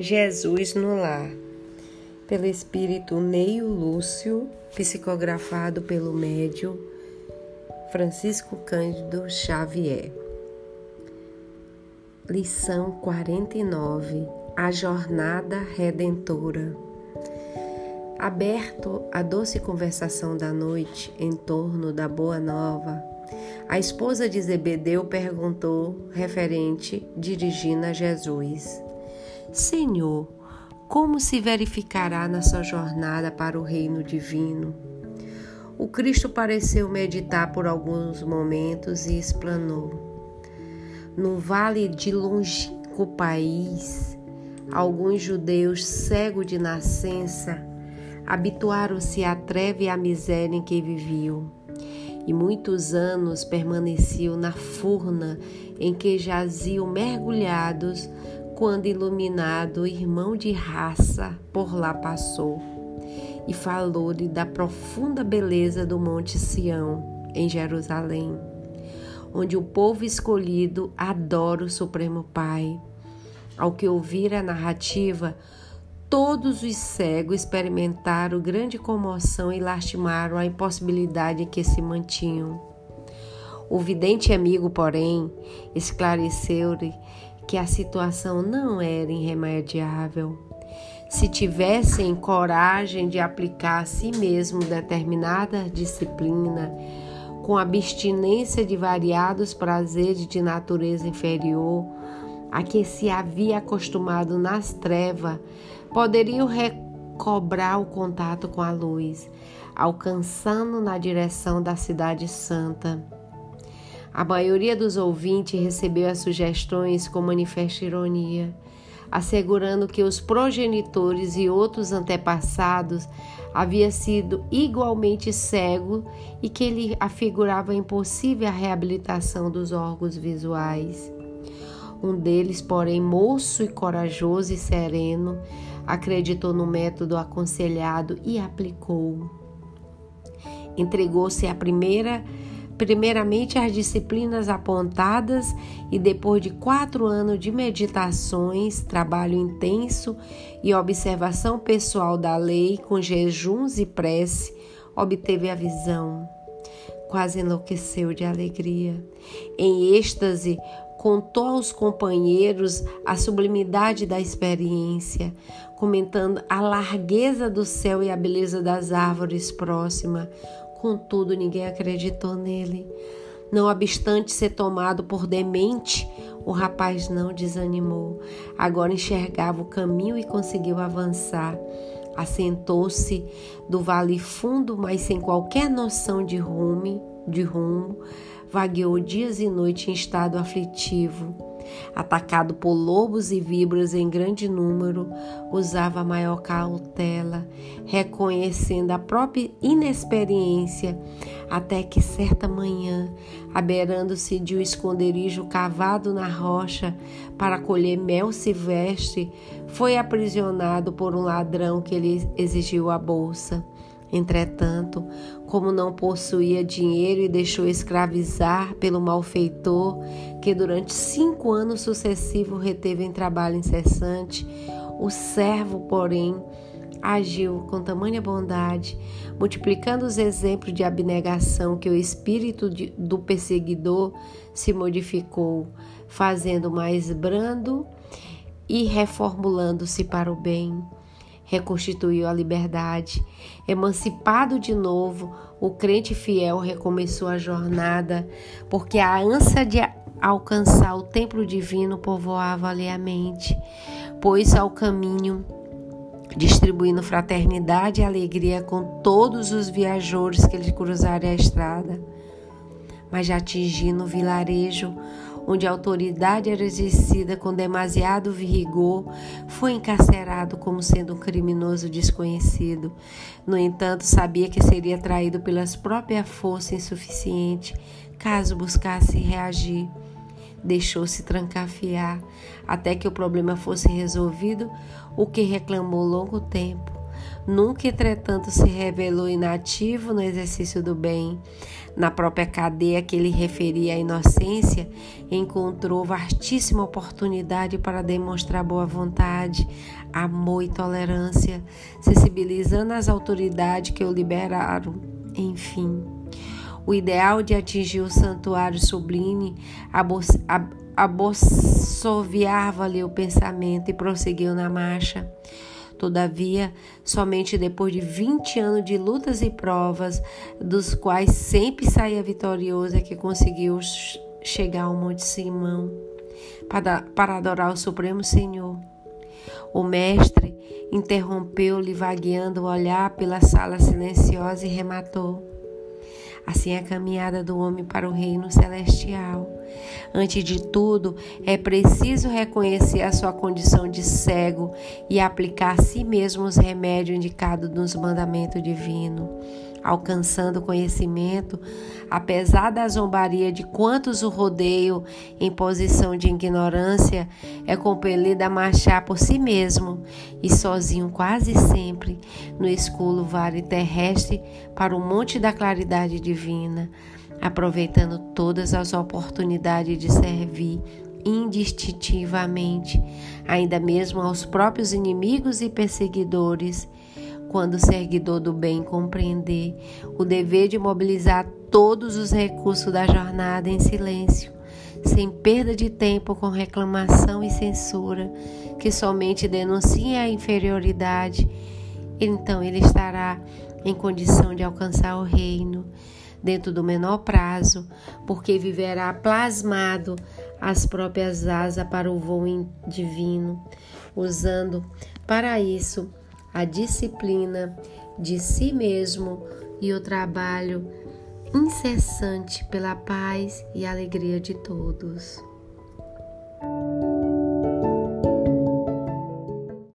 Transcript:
Jesus no Lar, pelo espírito Neio Lúcio, psicografado pelo médium Francisco Cândido Xavier. Lição 49 A Jornada Redentora. Aberto a doce conversação da noite em torno da Boa Nova, a esposa de Zebedeu perguntou, referente, dirigindo a Jesus: Senhor, como se verificará na sua jornada para o reino divino? O Cristo pareceu meditar por alguns momentos e explanou. No vale de longínquo país, alguns judeus cegos de nascença habituaram-se à treva e à miséria em que viviam, e muitos anos permaneciam na furna em que jaziam mergulhados quando iluminado, irmão de raça por lá passou e falou-lhe da profunda beleza do Monte Sião, em Jerusalém, onde o povo escolhido adora o Supremo Pai. Ao que ouvir a narrativa, todos os cegos experimentaram grande comoção e lastimaram a impossibilidade em que se mantinham. O vidente amigo, porém, esclareceu-lhe que a situação não era irremediável. Se tivessem coragem de aplicar a si mesmo determinada disciplina, com abstinência de variados prazeres de natureza inferior, a que se havia acostumado nas trevas, poderiam recobrar o contato com a luz, alcançando na direção da Cidade Santa. A maioria dos ouvintes recebeu as sugestões com manifesta ironia, assegurando que os progenitores e outros antepassados haviam sido igualmente cegos e que ele afigurava impossível a reabilitação dos órgãos visuais. Um deles, porém, moço e corajoso e sereno, acreditou no método aconselhado e aplicou. Entregou-se à primeira primeiramente as disciplinas apontadas e depois de quatro anos de meditações, trabalho intenso e observação pessoal da lei com jejuns e prece, obteve a visão. Quase enlouqueceu de alegria. Em êxtase, contou aos companheiros a sublimidade da experiência, comentando a largueza do céu e a beleza das árvores próximas, Contudo, ninguém acreditou nele. Não obstante ser tomado por demente, o rapaz não desanimou. Agora enxergava o caminho e conseguiu avançar. Assentou-se do vale fundo, mas sem qualquer noção de rumo, de rumo, vagueou dias e noites em estado aflitivo atacado por lobos e víboras em grande número, usava maior cautela, reconhecendo a própria inexperiência, até que certa manhã, aberando-se de um esconderijo cavado na rocha para colher mel silvestre, foi aprisionado por um ladrão que lhe exigiu a bolsa. Entretanto, como não possuía dinheiro e deixou escravizar pelo malfeitor, que durante cinco anos sucessivos reteve em trabalho incessante, o servo, porém, agiu com tamanha bondade, multiplicando os exemplos de abnegação que o espírito de, do perseguidor se modificou, fazendo mais brando e reformulando-se para o bem reconstituiu a liberdade. Emancipado de novo, o crente fiel recomeçou a jornada, porque a ânsia de alcançar o templo divino povoava-lhe a mente, pôs ao caminho, distribuindo fraternidade e alegria com todos os viajores que lhe cruzarem a estrada. Mas já atingindo o vilarejo, onde a autoridade era exercida com demasiado vigor, foi encarcerado como sendo um criminoso desconhecido. No entanto, sabia que seria traído pelas próprias forças insuficientes caso buscasse reagir. Deixou-se trancafiar até que o problema fosse resolvido, o que reclamou longo tempo. Nunca, entretanto, se revelou inativo no exercício do bem. Na própria cadeia que ele referia à inocência, encontrou vastíssima oportunidade para demonstrar boa vontade, amor e tolerância, sensibilizando as autoridades que o liberaram. Enfim, o ideal de atingir o santuário sublime absorviava-lhe o pensamento e prosseguiu na marcha. Todavia, somente depois de 20 anos de lutas e provas, dos quais sempre saía vitorioso, é que conseguiu chegar ao Monte Simão para, para adorar o Supremo Senhor. O mestre interrompeu-lhe, vagueando o olhar pela sala silenciosa e rematou. Assim é a caminhada do homem para o reino celestial. Antes de tudo, é preciso reconhecer a sua condição de cego e aplicar a si mesmo os remédios indicados nos mandamentos divinos alcançando conhecimento, apesar da zombaria de quantos o rodeiam em posição de ignorância, é compelido a marchar por si mesmo e sozinho quase sempre no escuro vale terrestre para o monte da claridade divina, aproveitando todas as oportunidades de servir indistintivamente, ainda mesmo aos próprios inimigos e perseguidores quando o seguidor do bem compreender o dever de mobilizar todos os recursos da jornada em silêncio, sem perda de tempo com reclamação e censura, que somente denuncia a inferioridade, então ele estará em condição de alcançar o reino dentro do menor prazo, porque viverá plasmado as próprias asas para o voo divino, usando para isso a disciplina de si mesmo e o trabalho incessante pela paz e alegria de todos.